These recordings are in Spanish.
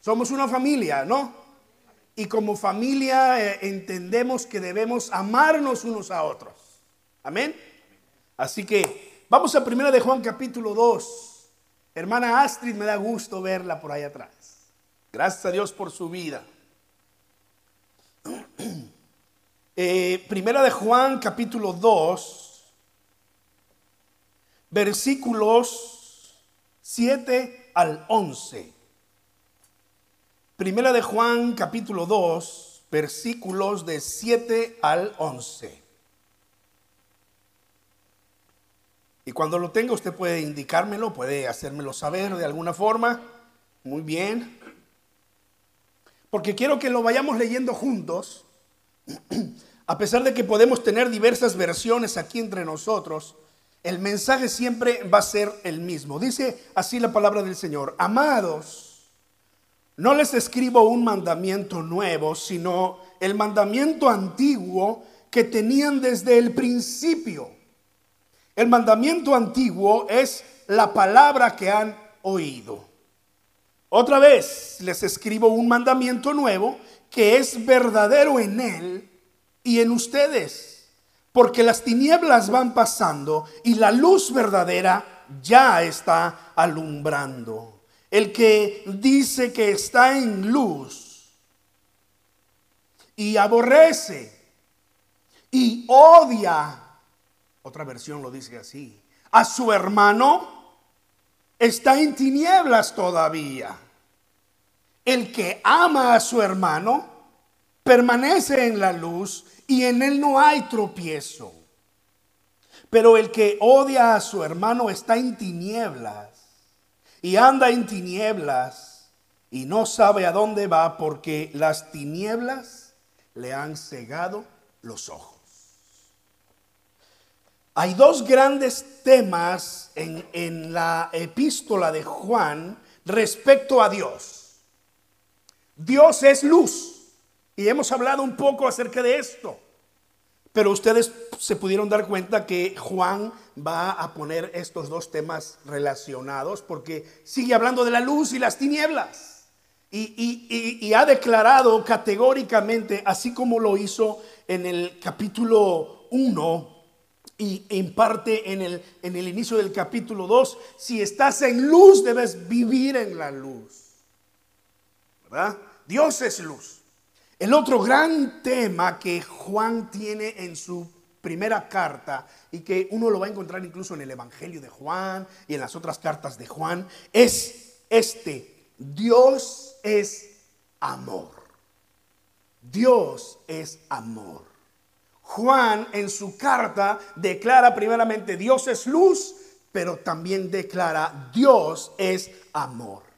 Somos una familia, ¿no? Y como familia eh, entendemos que debemos amarnos unos a otros. Amén. Así que vamos a primera de Juan capítulo 2. Hermana Astrid, me da gusto verla por ahí atrás. Gracias a Dios por su vida. Eh, primera de Juan capítulo 2, versículos 7 al 11. Primera de Juan capítulo 2, versículos de 7 al 11. Y cuando lo tenga usted puede indicármelo, puede hacérmelo saber de alguna forma. Muy bien. Porque quiero que lo vayamos leyendo juntos. A pesar de que podemos tener diversas versiones aquí entre nosotros, el mensaje siempre va a ser el mismo. Dice así la palabra del Señor. Amados, no les escribo un mandamiento nuevo, sino el mandamiento antiguo que tenían desde el principio. El mandamiento antiguo es la palabra que han oído. Otra vez les escribo un mandamiento nuevo que es verdadero en él y en ustedes, porque las tinieblas van pasando y la luz verdadera ya está alumbrando. El que dice que está en luz y aborrece y odia otra versión lo dice así. A su hermano está en tinieblas todavía. El que ama a su hermano permanece en la luz y en él no hay tropiezo. Pero el que odia a su hermano está en tinieblas y anda en tinieblas y no sabe a dónde va porque las tinieblas le han cegado los ojos. Hay dos grandes temas en, la epístola de Juan respecto a Dios. Dios es luz y hemos hablado un poco acerca de esto. Pero ustedes se pudieron dar cuenta que Juan va a poner estos dos temas relacionados porque sigue hablando de la luz y las tinieblas. Y, ha declarado categóricamente, así como lo hizo en el capítulo 1, y en parte en el, en el inicio del capítulo 2, si estás en luz debes vivir en la luz. ¿Verdad? Dios es luz. El otro gran tema que Juan tiene en su primera carta y que uno lo va a encontrar incluso en el Evangelio de Juan y en las otras cartas de Juan es este. Dios es amor. Dios es amor. Juan en su carta declara primeramente Dios es luz, pero también declara Dios es amor.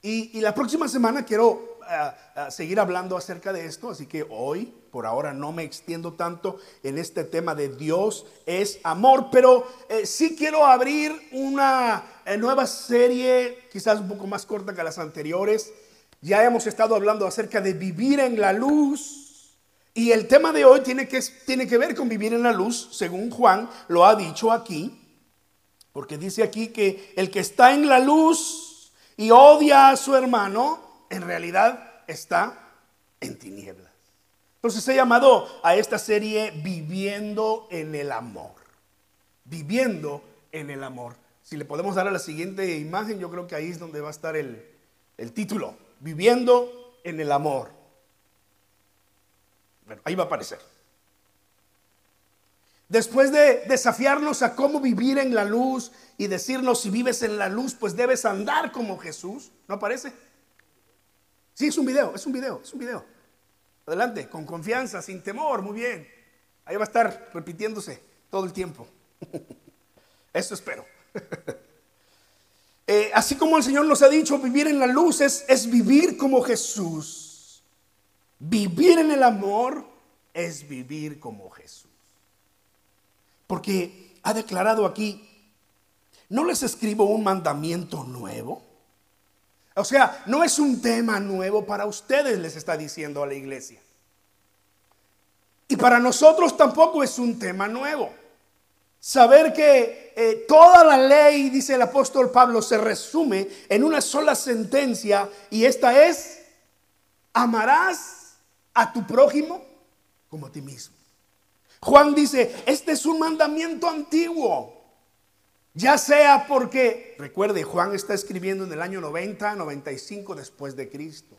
Y, la próxima semana quiero eh, eh, seguir hablando acerca de esto, así que hoy, por ahora, no me extiendo tanto en este tema de Dios es amor, pero eh, sí quiero abrir una nueva serie, quizás un poco más corta que las anteriores. Ya hemos estado hablando acerca de vivir en la luz y el tema de hoy tiene que, tiene que ver con vivir en la luz, según Juan lo ha dicho aquí, porque dice aquí que el que está en la luz y odia a su hermano, en realidad está en tinieblas. Entonces he llamado a esta serie Viviendo en el Amor. Viviendo en el Amor. Si le podemos dar a la siguiente imagen, yo creo que ahí es donde va a estar el, el título. Viviendo en el Amor. Bueno, ahí va a aparecer. Después de desafiarnos a cómo vivir en la luz y decirnos si vives en la luz, pues debes andar como Jesús, ¿no aparece? Sí, es un video, es un video, es un video. Adelante, con confianza, sin temor, muy bien. Ahí va a estar repitiéndose todo el tiempo. Eso espero. Eh, así como el Señor nos ha dicho, vivir en la luz es, es vivir como Jesús. Vivir en el amor es vivir como Jesús. Porque ha declarado aquí, no les escribo un mandamiento nuevo. O sea, no es un tema nuevo para ustedes, les está diciendo a la iglesia. Y para nosotros tampoco es un tema nuevo. Saber que eh, toda la ley, dice el apóstol Pablo, se resume en una sola sentencia y esta es, amarás a tu prójimo como a ti mismo. Juan dice, este es un mandamiento antiguo. Ya sea porque, recuerde, Juan está escribiendo en el año 90, 95 después de Cristo.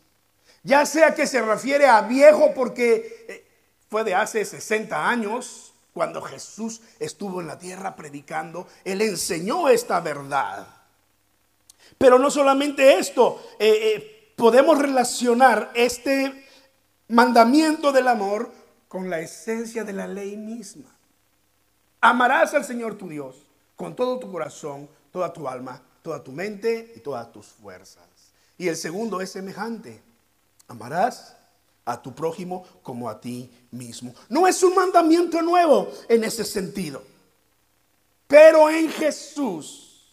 Ya sea que se refiere a viejo porque eh, fue de hace 60 años, cuando Jesús estuvo en la tierra predicando, Él enseñó esta verdad. Pero no solamente esto, eh, eh, podemos relacionar este mandamiento del amor con la esencia de la ley misma. Amarás al Señor tu Dios con todo tu corazón, toda tu alma, toda tu mente y todas tus fuerzas. Y el segundo es semejante. Amarás a tu prójimo como a ti mismo. No es un mandamiento nuevo en ese sentido. Pero en Jesús,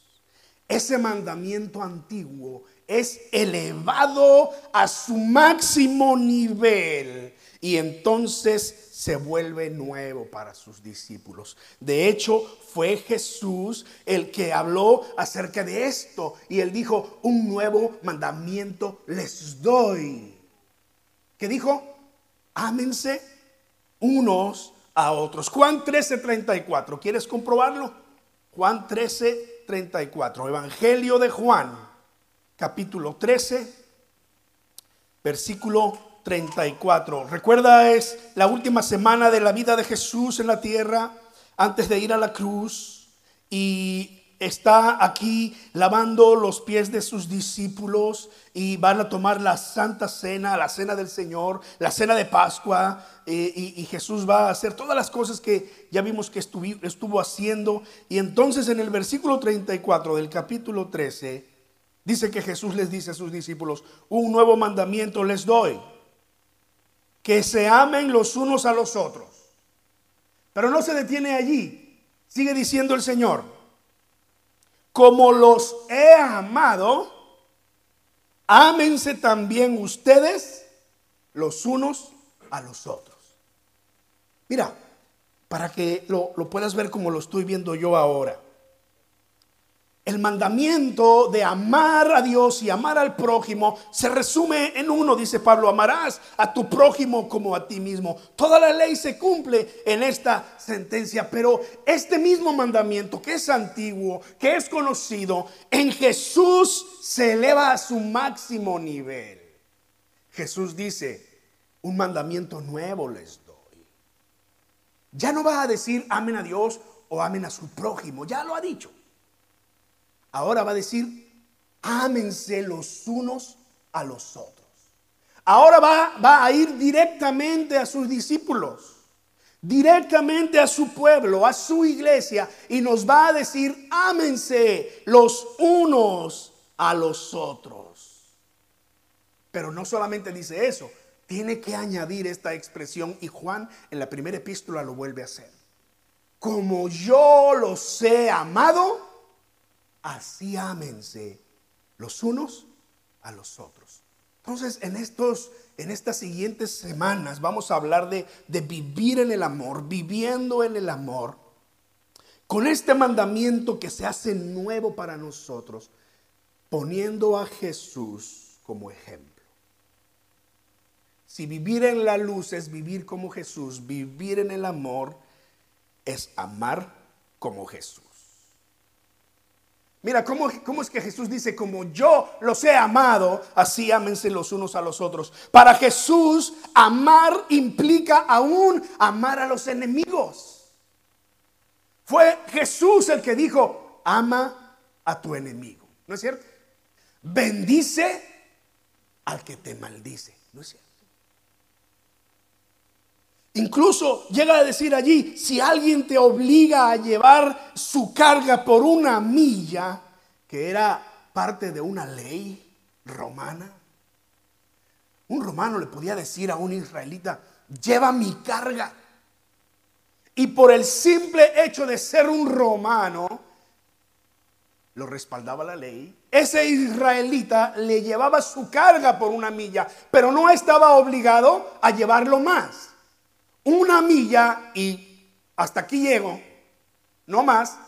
ese mandamiento antiguo es elevado a su máximo nivel y entonces se vuelve nuevo para sus discípulos. De hecho, fue Jesús el que habló acerca de esto y él dijo, un nuevo mandamiento les doy. ¿Qué dijo? Ámense unos a otros. Juan 13, 34. ¿Quieres comprobarlo? Juan 13, 34. Evangelio de Juan, capítulo 13, versículo 34. Recuerda, es la última semana de la vida de Jesús en la tierra antes de ir a la cruz y está aquí lavando los pies de sus discípulos y van a tomar la santa cena, la cena del Señor, la cena de Pascua y, Jesús va a hacer todas las cosas que ya vimos que estuvo, estuvo haciendo y entonces en el versículo 34 del capítulo 13 dice que Jesús les dice a sus discípulos, un nuevo mandamiento les doy que se amen los unos a los otros. Pero no se detiene allí. Sigue diciendo el Señor, como los he amado, ámense también ustedes los unos a los otros. Mira, para que lo, lo puedas ver como lo estoy viendo yo ahora. El mandamiento de amar a Dios y amar al prójimo se resume en uno, dice Pablo, amarás a tu prójimo como a ti mismo. Toda la ley se cumple en esta sentencia, pero este mismo mandamiento que es antiguo, que es conocido, en Jesús se eleva a su máximo nivel. Jesús dice, un mandamiento nuevo les doy. Ya no va a decir amen a Dios o amen a su prójimo, ya lo ha dicho. Ahora va a decir, ámense los unos a los otros. Ahora va, a ir directamente a sus discípulos, directamente a su pueblo, a su iglesia, y nos va a decir, ámense los unos a los otros. Pero no solamente dice eso, tiene que añadir esta expresión y Juan en la primera epístola lo vuelve a hacer. Como yo los he amado, así ámense los unos a los otros. Entonces, en, estos, en estas siguientes semanas vamos a hablar de, de vivir en el amor, viviendo en el amor, con este mandamiento que se hace nuevo para nosotros, poniendo a Jesús como ejemplo. Si vivir en la luz es vivir como Jesús, vivir en el amor es amar como Jesús. Mira, ¿cómo, ¿cómo, es que Jesús dice, como yo los he amado, así ámense los unos a los otros? Para Jesús, amar implica aún amar a los enemigos. Fue Jesús el que dijo, ama a tu enemigo. ¿No es cierto? Bendice al que te maldice. ¿No es cierto? Incluso llega a decir allí, si alguien te obliga a llevar su carga por una milla, que era parte de una ley romana, un romano le podía decir a un israelita, lleva mi carga. Y por el simple hecho de ser un romano, lo respaldaba la ley. Ese israelita le llevaba su carga por una milla, pero no estaba obligado a llevarlo más una milla y hasta aquí llego, no más,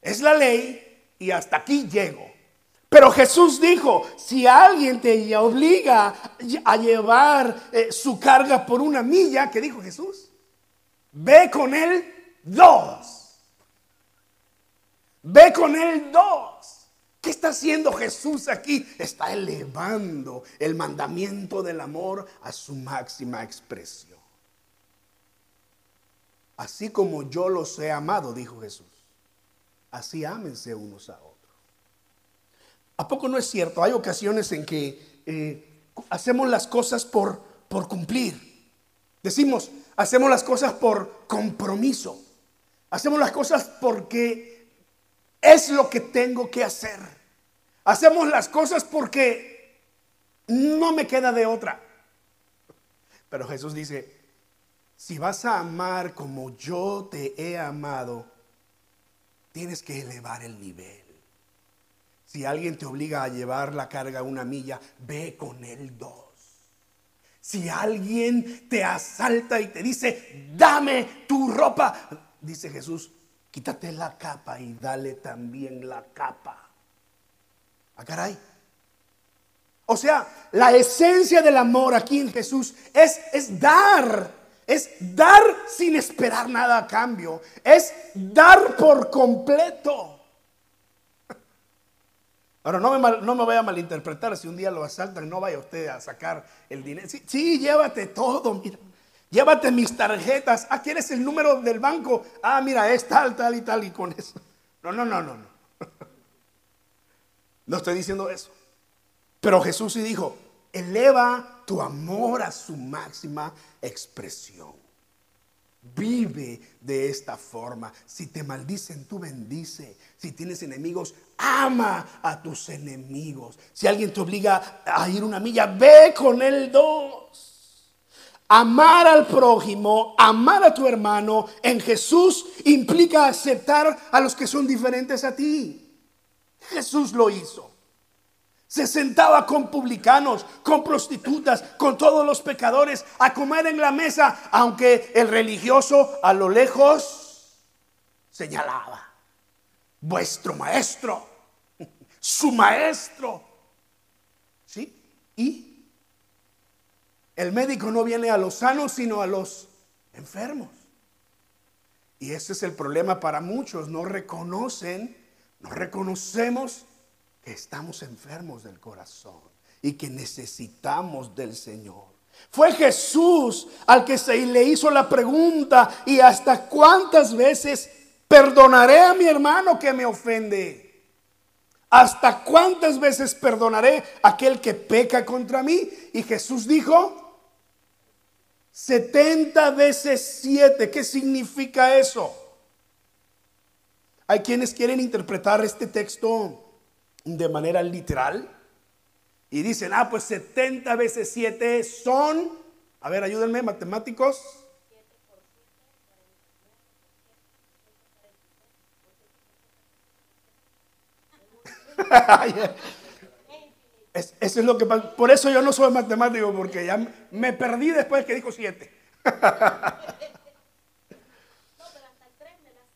es la ley y hasta aquí llego. Pero Jesús dijo, si alguien te obliga a llevar eh, su carga por una milla, ¿qué dijo Jesús? Ve con él dos. Ve con él dos. ¿Qué está haciendo Jesús aquí? Está elevando el mandamiento del amor a su máxima expresión. Así como yo los he amado, dijo Jesús, así ámense unos a otros. ¿A poco no es cierto? Hay ocasiones en que eh, hacemos las cosas por, por cumplir. Decimos, hacemos las cosas por compromiso. Hacemos las cosas porque es lo que tengo que hacer. Hacemos las cosas porque no me queda de otra. Pero Jesús dice, si vas a amar como yo te he amado, tienes que elevar el nivel. Si alguien te obliga a llevar la carga una milla, ve con él dos. Si alguien te asalta y te dice, dame tu ropa, dice Jesús, quítate la capa y dale también la capa. Ah, caray. O sea, la esencia del amor aquí en Jesús es, es dar. Es dar sin esperar nada a cambio. Es dar por completo. Ahora, no me, no me vaya a malinterpretar si un día lo asaltan, no vaya usted a sacar el dinero. Sí, llévate todo, mira. Llévate mis tarjetas. Ah, ¿quieres el número del banco? Ah, mira, es tal, tal y tal y con eso. No, no, no, no, no. No estoy diciendo eso. Pero Jesús sí dijo, eleva tu amor a su máxima expresión. Vive de esta forma. Si te maldicen, tú bendice. Si tienes enemigos, ama a tus enemigos. Si alguien te obliga a ir una milla, ve con él dos. Amar al prójimo, amar a tu hermano en Jesús implica aceptar a los que son diferentes a ti. Jesús lo hizo. Se sentaba con publicanos, con prostitutas, con todos los pecadores a comer en la mesa, aunque el religioso a lo lejos señalaba, vuestro maestro, su maestro. ¿Sí? Y el médico no viene a los sanos, sino a los enfermos. Y ese es el problema para muchos, no reconocen, no reconocemos estamos enfermos del corazón y que necesitamos del Señor. Fue Jesús al que se le hizo la pregunta, ¿y hasta cuántas veces perdonaré a mi hermano que me ofende? ¿Hasta cuántas veces perdonaré a aquel que peca contra mí? Y Jesús dijo, 70 veces 7. ¿Qué significa eso? Hay quienes quieren interpretar este texto de manera literal y dicen, ah, pues 70 veces 7 son, a ver, ayúdenme, matemáticos. eso es lo que Por eso yo no soy matemático, porque ya me perdí después que dijo 7. no, pero hasta el 3 me la sé.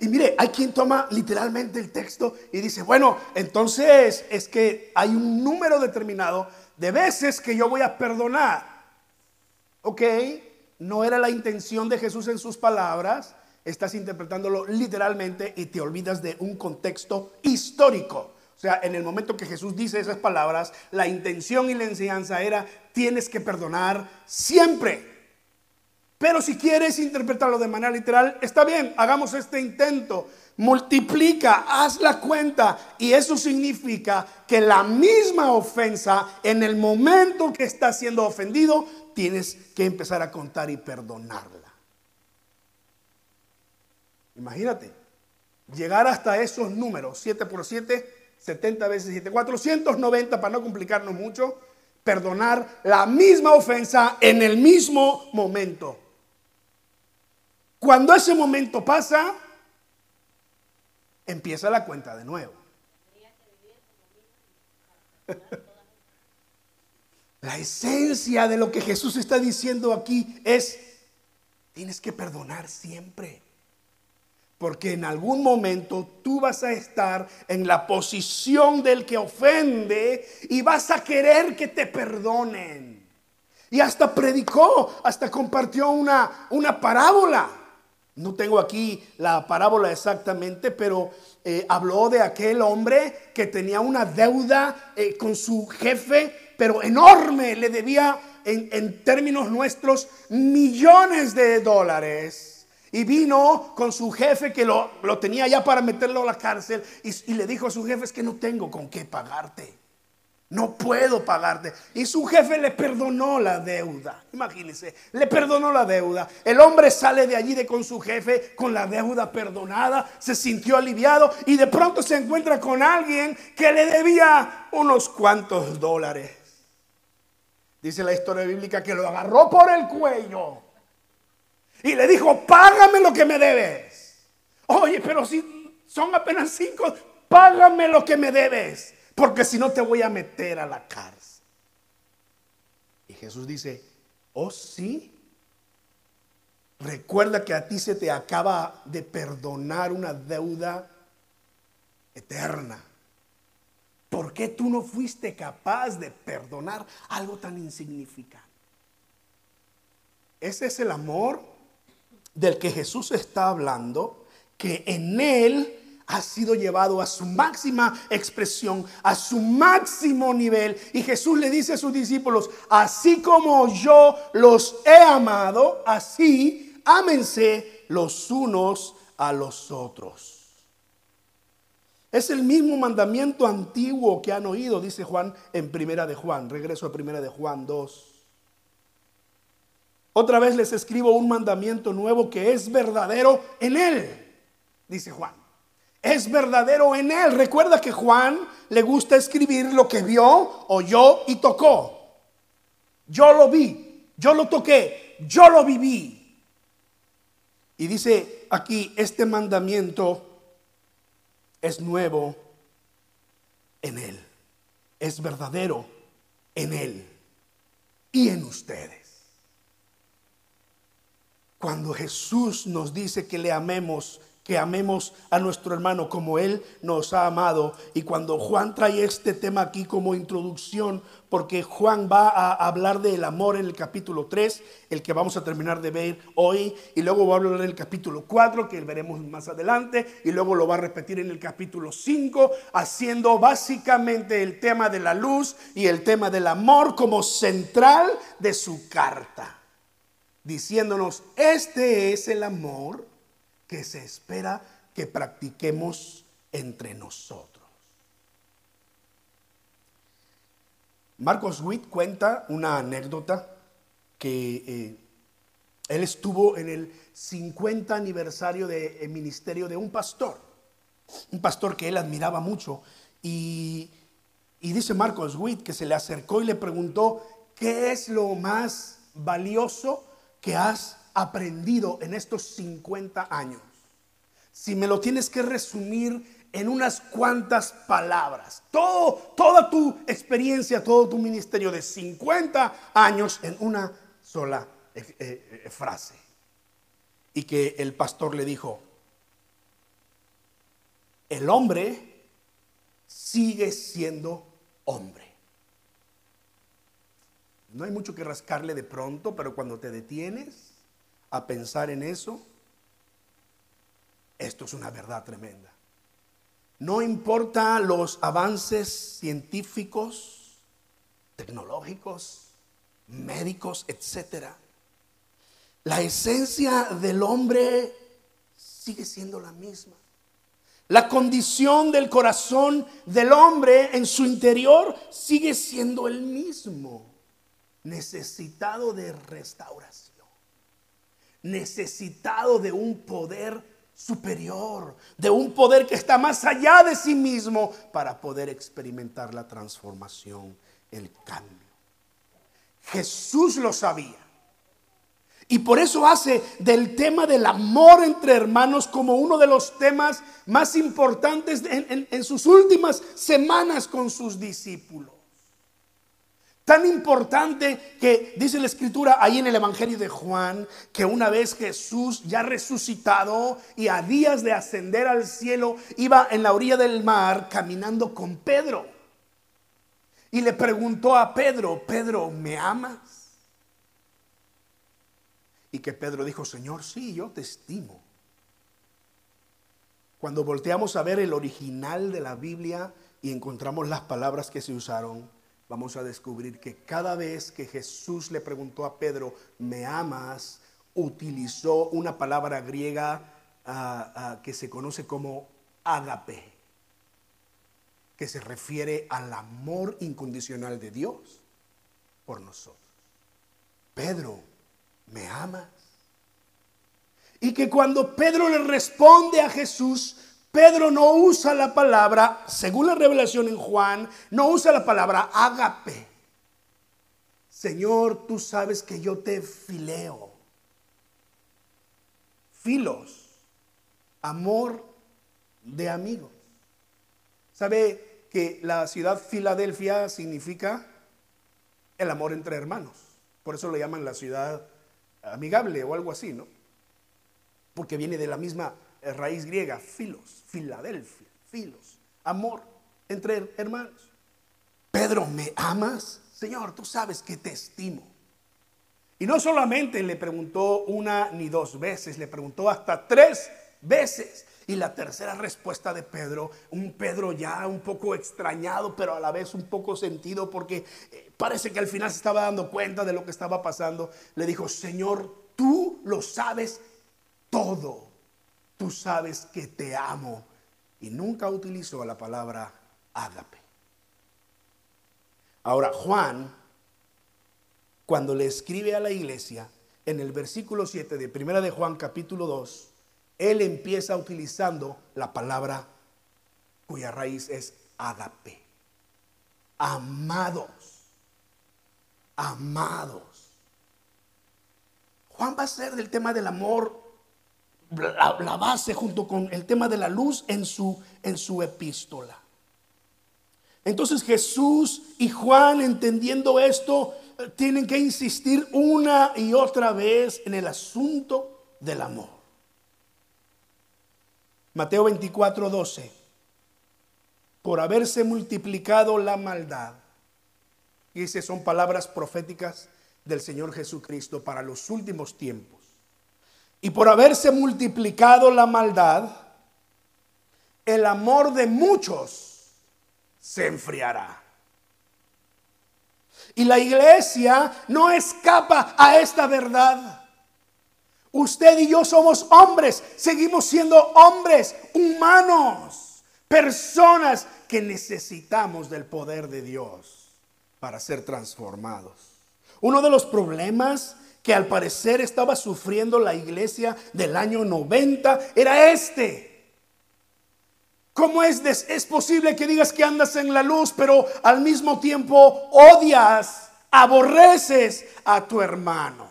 Y mire, hay quien toma literalmente el texto y dice, bueno, entonces es que hay un número determinado de veces que yo voy a perdonar. Ok, no era la intención de Jesús en sus palabras, estás interpretándolo literalmente y te olvidas de un contexto histórico. O sea, en el momento que Jesús dice esas palabras, la intención y la enseñanza era, tienes que perdonar siempre. Pero si quieres interpretarlo de manera literal, está bien, hagamos este intento. Multiplica, haz la cuenta. Y eso significa que la misma ofensa, en el momento que está siendo ofendido, tienes que empezar a contar y perdonarla. Imagínate, llegar hasta esos números, 7 por 7, 70 veces 7, 490 para no complicarnos mucho, perdonar la misma ofensa en el mismo momento. Cuando ese momento pasa, empieza la cuenta de nuevo. La esencia de lo que Jesús está diciendo aquí es, tienes que perdonar siempre. Porque en algún momento tú vas a estar en la posición del que ofende y vas a querer que te perdonen. Y hasta predicó, hasta compartió una, una parábola. No tengo aquí la parábola exactamente, pero eh, habló de aquel hombre que tenía una deuda eh, con su jefe pero enorme, le debía en, términos nuestros millones de dólares. Y vino con su jefe que lo, tenía ya para meterlo a la cárcel y, y le dijo a su jefe es que no tengo con qué pagarte. No puedo pagarte. Y su jefe le perdonó la deuda. Imagínense, le perdonó la deuda. El hombre sale de allí con su jefe con la deuda perdonada, se sintió aliviado y de pronto se encuentra con alguien que le debía unos cuantos dólares. Dice la historia bíblica que lo agarró por el cuello y le dijo, págame lo que me debes. Oye, pero si son apenas cinco, págame lo que me debes, porque si no te voy a meter a la cárcel. Y Jesús dice, oh sí, recuerda que a ti se te acaba de perdonar una deuda eterna. ¿Por qué tú no fuiste capaz de perdonar algo tan insignificante? Ese es el amor del que Jesús está hablando, que en él ha sido llevado a su máxima expresión, a su máximo nivel. Y Jesús le dice a sus discípulos, así como yo los he amado, así ámense los unos a los otros. Es el mismo mandamiento antiguo que han oído, dice Juan en Primera de Juan. Regreso a Primera de Juan 2. Otra vez les escribo un mandamiento nuevo que es verdadero en él, dice Juan. Es verdadero en él. Recuerda que Juan le gusta escribir lo que vio, oyó y tocó. Yo lo vi, yo lo toqué, yo lo viví. Y dice aquí, este mandamiento es nuevo en Él, es verdadero en Él y en ustedes. Cuando Jesús nos dice que le amemos, que amemos a nuestro hermano como Él nos ha amado. Y cuando Juan trae este tema aquí como introducción, porque Juan va a hablar del amor en el capítulo 3, el que vamos a terminar de ver hoy, y luego va a hablar del capítulo 4, que veremos más adelante, y luego lo va a repetir en el capítulo 5, haciendo básicamente el tema de la luz y el tema del amor como central de su carta, diciéndonos, este es el amor que se espera que practiquemos entre nosotros. Marcos Witt cuenta una anécdota que eh, él estuvo en el 50 aniversario del de ministerio de un pastor, un pastor que él admiraba mucho. Y, y dice Marcos Witt que se le acercó y le preguntó, ¿qué es lo más valioso que has aprendido en estos 50 años? Si me lo tienes que resumir en unas cuantas palabras, todo, toda tu experiencia, todo tu ministerio de 50 años en una sola eh, eh, frase. Y que el pastor le dijo, el hombre sigue siendo hombre. No hay mucho que rascarle de pronto, pero cuando te detienes a pensar en eso, esto es una verdad tremenda. No importa los avances científicos, tecnológicos, médicos, etcétera. La esencia del hombre sigue siendo la misma. La condición del corazón del hombre en su interior sigue siendo el mismo, necesitado de restauración, necesitado de un poder superior, de un poder que está más allá de sí mismo para poder experimentar la transformación, el cambio. Jesús lo sabía. Y por eso hace del tema del amor entre hermanos como uno de los temas más importantes en, sus últimas semanas con sus discípulos. Tan importante que dice la escritura ahí en el Evangelio de Juan, que una vez Jesús ya resucitado y a días de ascender al cielo, iba en la orilla del mar caminando con Pedro. Y le preguntó a Pedro, Pedro, ¿me amas? Y que Pedro dijo, Señor, sí, yo te estimo. Cuando volteamos a ver el original de la Biblia y encontramos las palabras que se usaron, vamos a descubrir que cada vez que Jesús le preguntó a Pedro, ¿me amas? utilizó una palabra griega ah, ah, que se conoce como ágape, que se refiere al amor incondicional de Dios por nosotros. Pedro, ¿me amas? Y que cuando Pedro le responde a Jesús, Pedro no usa la palabra, según la revelación en Juan, no usa la palabra ágape. Señor, tú sabes que yo te fileo. Filos, amor de amigos. ¿Sabe que la ciudad Filadelfia significa el amor entre hermanos? Por eso le llaman la ciudad amigable o algo así, ¿no? Porque viene de la misma eh, raíz griega, filos, Filadelfia, filos, amor entre hermanos. Pedro, ¿me amas? Señor, tú sabes que te estimo. Y no solamente le preguntó una ni dos veces, le preguntó hasta tres veces. Y la tercera respuesta de Pedro, un Pedro ya un poco extrañado, pero a la vez un poco sentido, porque eh, parece que al final se estaba dando cuenta de lo que estaba pasando, le dijo, Señor, tú lo sabes todo, tú sabes que te amo. Y nunca utilizó la palabra ágape. Ahora, Juan, cuando le escribe a la iglesia, en el versículo 7 de Primera de Juan capítulo 2, él empieza utilizando la palabra cuya raíz es agape. Amados. Amados. Juan va a ser del tema del amor la, base junto con el tema de la luz en su, en su epístola. Entonces Jesús y Juan, entendiendo esto, tienen que insistir una y otra vez en el asunto del amor. Mateo 24, 12. Por haberse multiplicado la maldad. Y esas son palabras proféticas del Señor Jesucristo para los últimos tiempos. Y por haberse multiplicado la maldad, el amor de muchos se enfriará. Y la iglesia no escapa a esta verdad. Usted y yo somos hombres, seguimos siendo hombres, humanos, personas que necesitamos del poder de Dios para ser transformados. Uno de los problemas que al parecer estaba sufriendo la iglesia del año 90 era este. ¿Cómo es, es posible que digas que andas en la luz, pero al mismo tiempo odias, aborreces a tu hermano?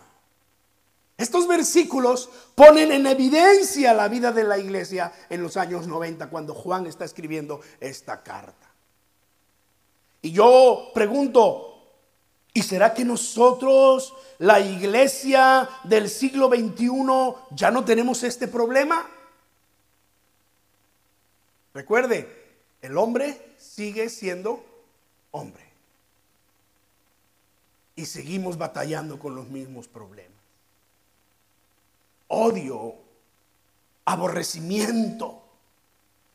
Estos versículos ponen en evidencia la vida de la iglesia en los años 90 cuando Juan está escribiendo esta carta. Y yo pregunto, ¿y será que nosotros, la iglesia del siglo XXI, ya no tenemos este problema? Recuerde, el hombre sigue siendo hombre. Y seguimos batallando con los mismos problemas odio, aborrecimiento.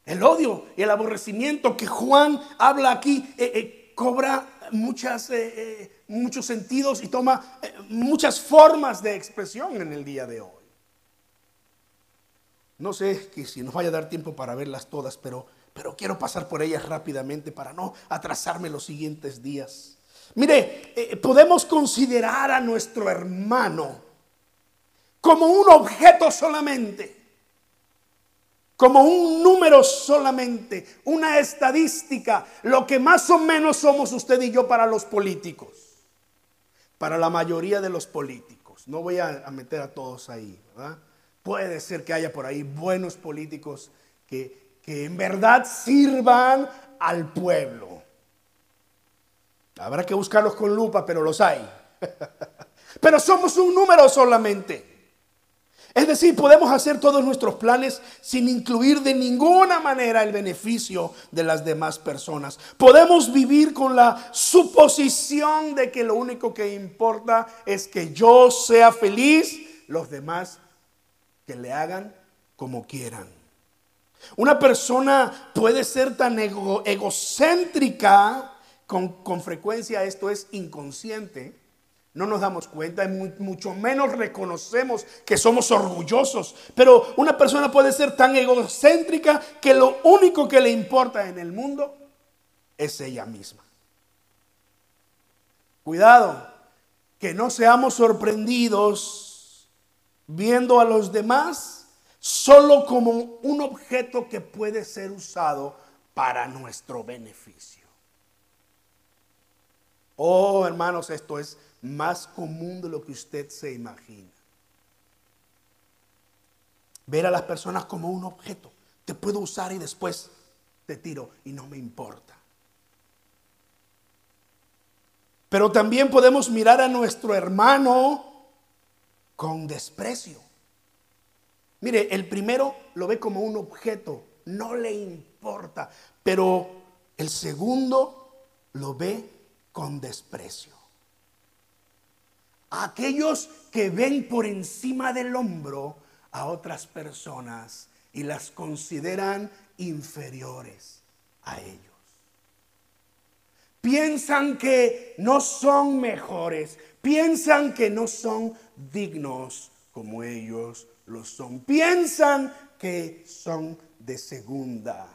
El odio y el aborrecimiento que Juan habla aquí eh, eh, cobra muchas, eh, muchos sentidos y toma muchas formas de expresión en el día de hoy. No sé que si nos vaya a dar tiempo para verlas todas, pero, pero quiero pasar por ellas rápidamente para no atrasarme los siguientes días. Mire, podemos considerar a nuestro hermano como un objeto solamente, como un número solamente, una estadística, lo que más o menos somos usted y yo para los políticos, para la mayoría de los políticos. No voy a, meter a todos ahí, Puede ser que haya por ahí buenos políticos que, que en verdad sirvan al pueblo. Habrá que buscarlos con lupa, pero los hay. pero somos un número solamente. Es decir, podemos hacer todos nuestros planes sin incluir de ninguna manera el beneficio de las demás personas. Podemos vivir con la suposición de que lo único que importa es que yo sea feliz, los demás que le hagan como quieran. Una persona puede ser tan egocéntrica, con, con frecuencia esto es inconsciente, no nos damos cuenta, mucho menos reconocemos que somos orgullosos. Pero una persona puede ser tan egocéntrica que lo único que le importa en el mundo es ella misma. Cuidado, que no seamos sorprendidos viendo a los demás solo como un objeto que puede ser usado para nuestro beneficio. Oh, hermanos, esto es más común de lo que usted se imagina. Ver a las personas como un objeto. Te puedo usar y después te tiro y no me importa. Pero también podemos mirar a nuestro hermano con desprecio. Mire, el primero lo ve como un objeto, no le importa, pero el segundo lo ve con desprecio aquellos que ven por encima del hombro a otras personas y las consideran inferiores a ellos. Piensan que no son mejores, piensan que no son dignos como ellos lo son, piensan que son de segunda,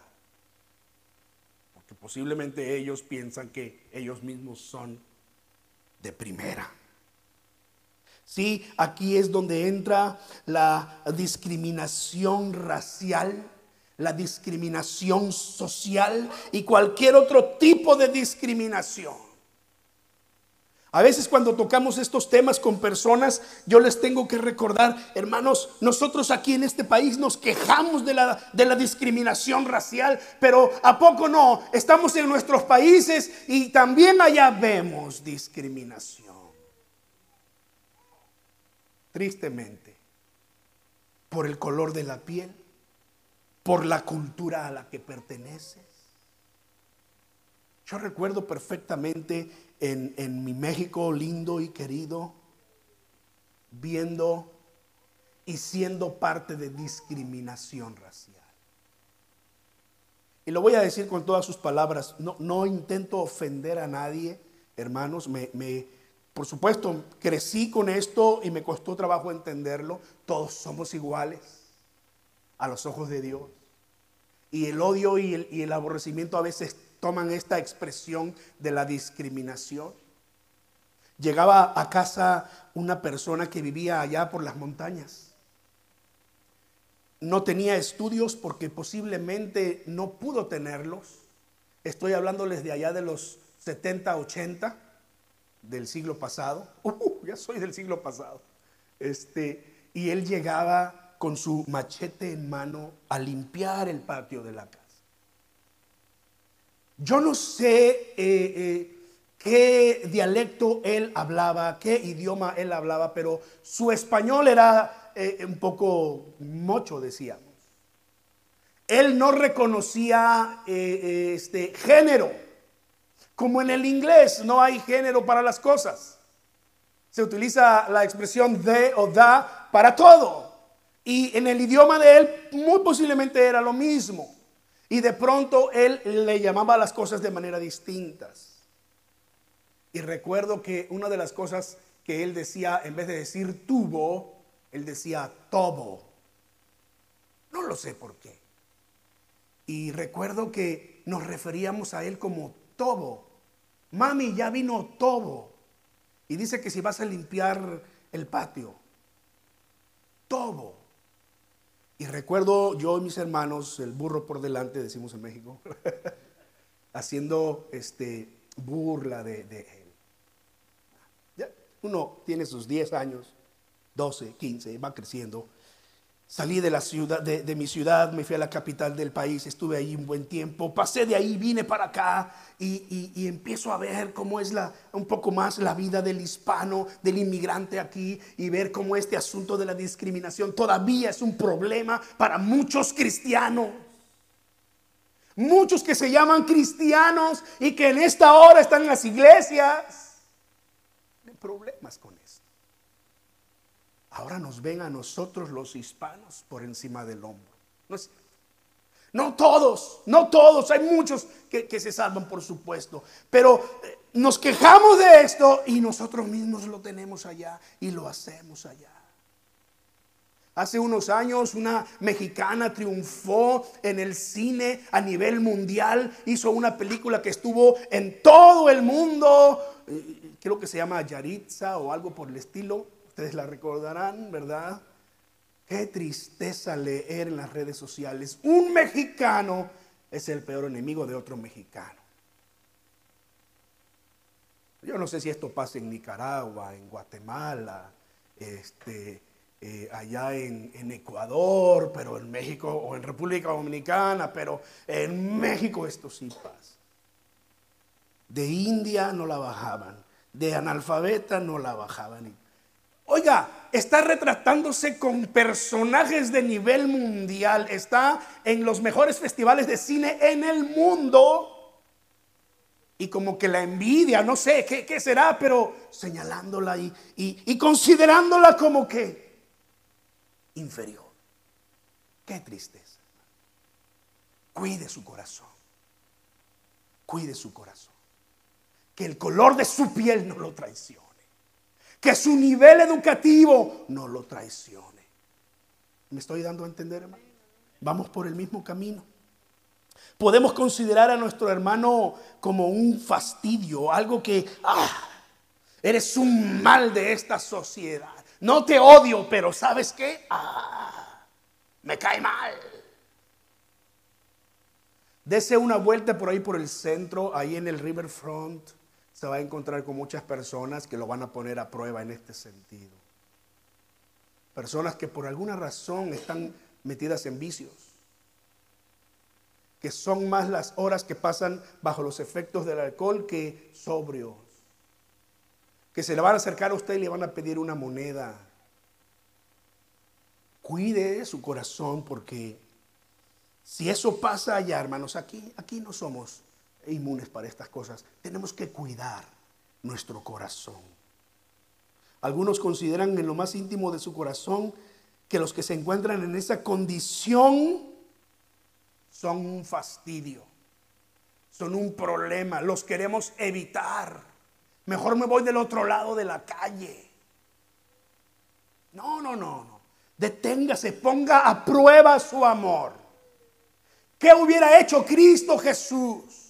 porque posiblemente ellos piensan que ellos mismos son de primera. Sí, aquí es donde entra la discriminación racial, la discriminación social y cualquier otro tipo de discriminación. A veces cuando tocamos estos temas con personas, yo les tengo que recordar, hermanos, nosotros aquí en este país nos quejamos de la, de la discriminación racial, pero ¿a poco no? Estamos en nuestros países y también allá vemos discriminación tristemente, por el color de la piel, por la cultura a la que perteneces. Yo recuerdo perfectamente en, en mi México lindo y querido, viendo y siendo parte de discriminación racial. Y lo voy a decir con todas sus palabras, no, no intento ofender a nadie, hermanos, me, me, por supuesto, crecí con esto y me costó trabajo entenderlo. Todos somos iguales a los ojos de Dios. Y el odio y el, aborrecimiento a veces toman esta expresión de la discriminación. Llegaba a casa una persona que vivía allá por las montañas. No tenía estudios porque posiblemente no pudo tenerlos. Estoy hablándoles de allá de los 70, 80 del siglo pasado. Uh, ya soy del siglo pasado. Este, y él llegaba con su machete en mano a limpiar el patio de la casa. Yo no sé eh, eh, qué dialecto él hablaba, qué idioma él hablaba, pero su español era eh, un poco mocho, decíamos. Él no reconocía este género. Como en el inglés no hay género para las cosas. Se utiliza la expresión de o da para todo. Y en el idioma de él muy posiblemente era lo mismo. Y de pronto él le llamaba las cosas de manera distintas. Y recuerdo que una de las cosas que él decía, en vez de decir tubo, él decía tobo. No lo sé por qué. Y recuerdo que nos referíamos a él como Tobo. Mami, ya vino Tobo. Y dice que si vas a limpiar el patio. Tobo. Y recuerdo yo y mis hermanos, el burro por delante, decimos en México, haciendo este, burla de, él. uno tiene sus 10 años 12, 15, va creciendo. Salí de la ciudad, de, mi ciudad, me fui a la capital del país, estuve ahí un buen tiempo, pasé de ahí, vine para acá y, empiezo a ver cómo es un poco más la vida del hispano, del inmigrante aquí y ver cómo este asunto de la discriminación todavía es un problema para muchos cristianos. Muchos que se llaman cristianos y que en esta hora están en las iglesias. Problemas con esto. Ahora nos ven a nosotros los hispanos por encima del hombro. No, todos, no todos, hay muchos que, que se salvan por supuesto, pero eh, nos quejamos de esto y nosotros mismos lo tenemos allá y lo hacemos allá. Hace unos años una mexicana triunfó en el cine a nivel mundial, hizo una película que estuvo en todo el mundo, eh, creo que se llama Yaritza o algo por el estilo, ustedes la recordarán, ¿verdad? Qué tristeza leer en las redes sociales, un mexicano es el peor enemigo de otro mexicano. Yo no sé si esto pasa en Nicaragua, en Guatemala, este, eh, allá en, Ecuador, pero en México o en República Dominicana, pero en México esto sí pasa. De India no la bajaban, de analfabeta no la bajaban. Oiga, está retratándose con personajes de nivel mundial, está en los mejores festivales de cine en el mundo. Y como que la envidia, no sé qué, será, pero señalándola y, considerándola como que inferior. Qué tristeza. Cuide su corazón. Cuide su corazón. Que el color de su piel no lo traicione. Que su nivel educativo no lo traicione. ¿Me estoy dando a entender, hermano? Vamos por el mismo camino. Podemos considerar a nuestro hermano como un fastidio, algo que, ah, eres un mal de esta sociedad. No te odio, pero ¿sabes qué? Ah, me cae mal. Dese una vuelta por ahí por el centro, ahí en el Riverfront. Se va a encontrar con muchas personas que lo van a poner a prueba en este sentido. Personas que por alguna razón están metidas en vicios. Que son más las horas que pasan bajo los efectos del alcohol que sobrios que se le van a acercar a usted y le van a pedir una moneda. Cuide su corazón porque si eso pasa allá, hermanos, aquí, aquí no somos inmunes para estas cosas. Tenemos que cuidar nuestro corazón. Algunos consideran en lo más íntimo de su corazón que los que se encuentran en esa condición son un fastidio, son un problema, los queremos evitar. Mejor me voy del otro lado de la calle. No, no, no, no. Deténgase, ponga a prueba su amor. ¿Qué hubiera hecho Cristo Jesús?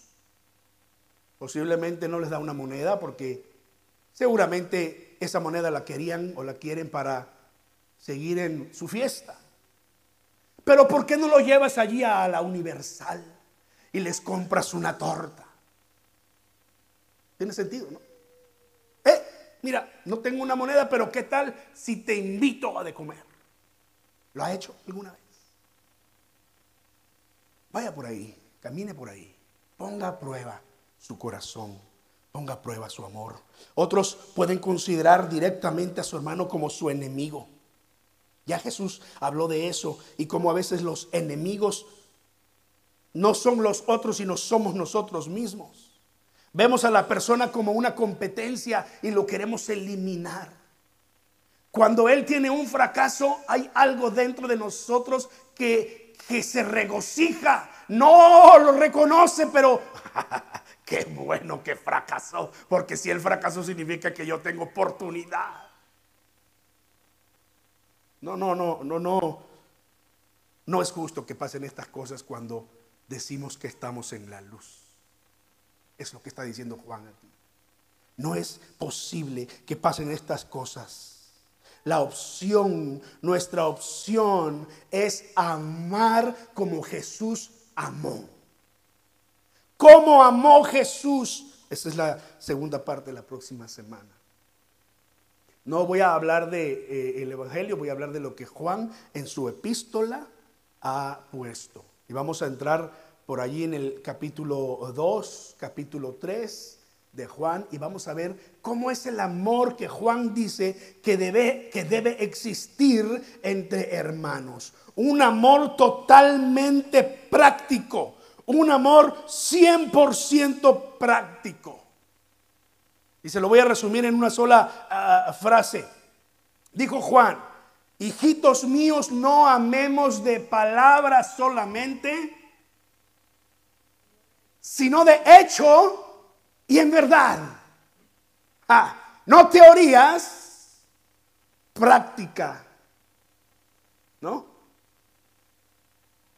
Posiblemente no les da una moneda porque seguramente esa moneda la querían o la quieren para seguir en su fiesta. Pero ¿por qué no lo llevas allí a la universal y les compras una torta? Tiene sentido, ¿no? mira, no tengo una moneda, pero ¿qué tal si te invito a de comer? ¿Lo ha hecho alguna vez? Vaya por ahí, camine por ahí, ponga a prueba su corazón, ponga a prueba su amor. Otros pueden considerar directamente a su hermano como su enemigo. Ya Jesús habló de eso y como a veces los enemigos no son los otros, sino somos nosotros mismos. Vemos a la persona como una competencia y lo queremos eliminar. Cuando Él tiene un fracaso, hay algo dentro de nosotros que, que se regocija. No lo reconoce, pero qué bueno que fracasó. Porque si Él fracasó significa que yo tengo oportunidad. No, no, no, no, no. No es justo que pasen estas cosas cuando decimos que estamos en la luz. Es lo que está diciendo Juan aquí. No es posible que pasen estas cosas. La opción, nuestra opción es amar como Jesús amó. ¿Cómo amó Jesús? Esa es la segunda parte de la próxima semana. No voy a hablar del de, eh, Evangelio, voy a hablar de lo que Juan en su epístola ha puesto. Y vamos a entrar por allí en el capítulo 2, capítulo 3 de Juan y vamos a ver cómo es el amor que Juan dice que debe, que debe existir entre hermanos. Un amor totalmente práctico, un amor 100% práctico. Y se lo voy a resumir en una sola ah, frase. Dijo Juan, hijitos míos, no amemos de palabras solamente, sino de hecho y en verdad. Ah, no teorías, práctica. ¿No?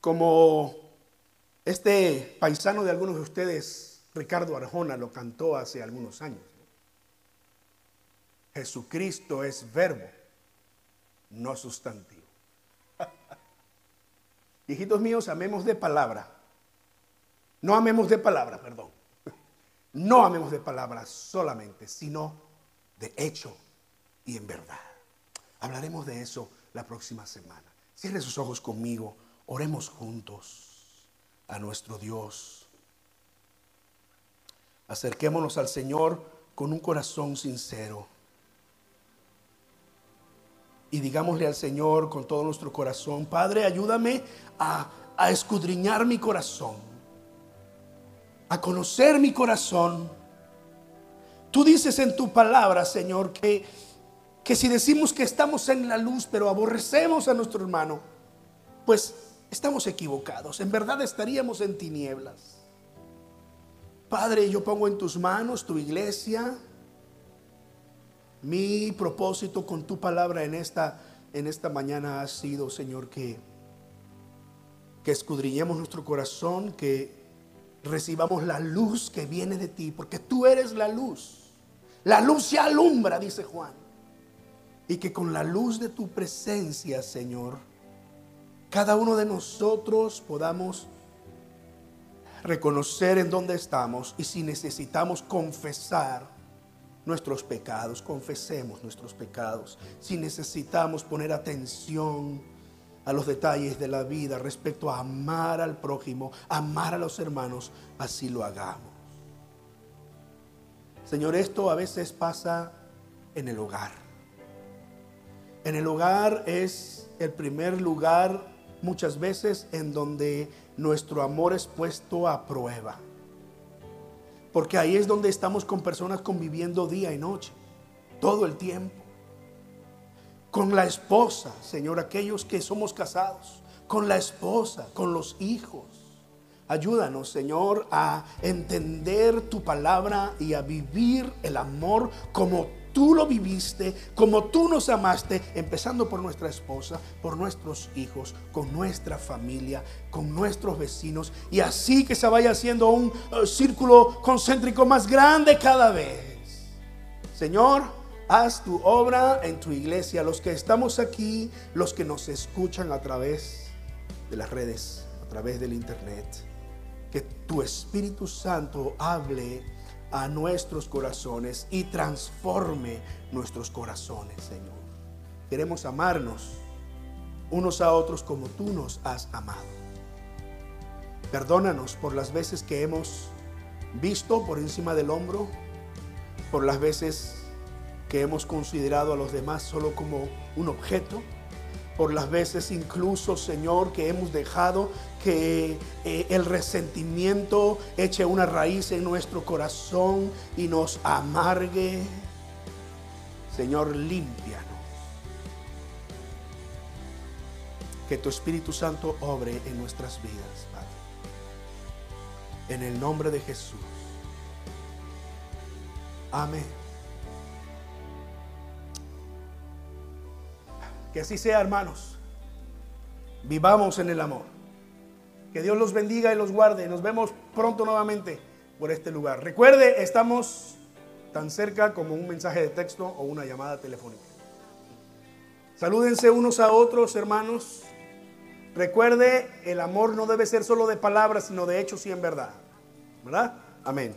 Como este paisano de algunos de ustedes, Ricardo Arjona, lo cantó hace algunos años. Jesucristo es verbo, no sustantivo. Hijitos míos, amemos de palabra. No amemos de palabra, perdón. No amemos de palabra solamente, sino de hecho y en verdad. Hablaremos de eso la próxima semana. Cierre sus ojos conmigo, oremos juntos a nuestro Dios. Acerquémonos al Señor con un corazón sincero y digámosle al Señor con todo nuestro corazón, Padre, ayúdame a, escudriñar mi corazón, a conocer mi corazón. Tú dices en tu palabra, Señor, que, que si decimos que estamos en la luz, pero aborrecemos a nuestro hermano, pues estamos equivocados. En verdad estaríamos en tinieblas. Padre, yo pongo en tus manos tu iglesia, mi propósito con tu palabra en esta, en esta mañana ha sido, Señor, que, que escudriñemos nuestro corazón, que recibamos la luz que viene de ti, porque tú eres la luz. La luz se alumbra, dice Juan. Y que con la luz de tu presencia, Señor, cada uno de nosotros podamos reconocer en dónde estamos y si necesitamos confesar nuestros pecados, confesemos nuestros pecados. Si necesitamos poner atención a los detalles de la vida respecto a amar al prójimo, amar a los hermanos, así lo hagamos. Señor, esto a veces pasa en el hogar. En el hogar es el primer lugar muchas veces en donde nuestro amor es puesto a prueba. Porque ahí es donde estamos con personas conviviendo día y noche, todo el tiempo. Con la esposa, Señor, aquellos que somos casados, con la esposa, con los hijos. Ayúdanos, Señor, a entender tu palabra y a vivir el amor como tú lo viviste, como tú nos amaste, empezando por nuestra esposa, por nuestros hijos, con nuestra familia, con nuestros vecinos, y así que se vaya haciendo un uh, círculo concéntrico más grande cada vez. Señor, haz tu obra en tu iglesia, los que estamos aquí, los que nos escuchan a través de las redes, a través del internet. Que tu Espíritu Santo hable a nuestros corazones y transforme nuestros corazones, Señor. Queremos amarnos unos a otros como tú nos has amado. Perdónanos por las veces que hemos visto por encima del hombro, por las veces que hemos considerado a los demás solo como un objeto, por las veces incluso, Señor, que hemos dejado que eh, el resentimiento eche una raíz en nuestro corazón y nos amargue. Señor, límpianos. Que tu Espíritu Santo obre en nuestras vidas, Padre. En el nombre de Jesús. Amén. Que así sea, hermanos. Vivamos en el amor. Que Dios los bendiga y los guarde. Nos vemos pronto nuevamente por este lugar. Recuerde, estamos tan cerca como un mensaje de texto o una llamada telefónica. Salúdense unos a otros, hermanos. Recuerde, el amor no debe ser solo de palabras, sino de hechos y en verdad. ¿Verdad? Amén.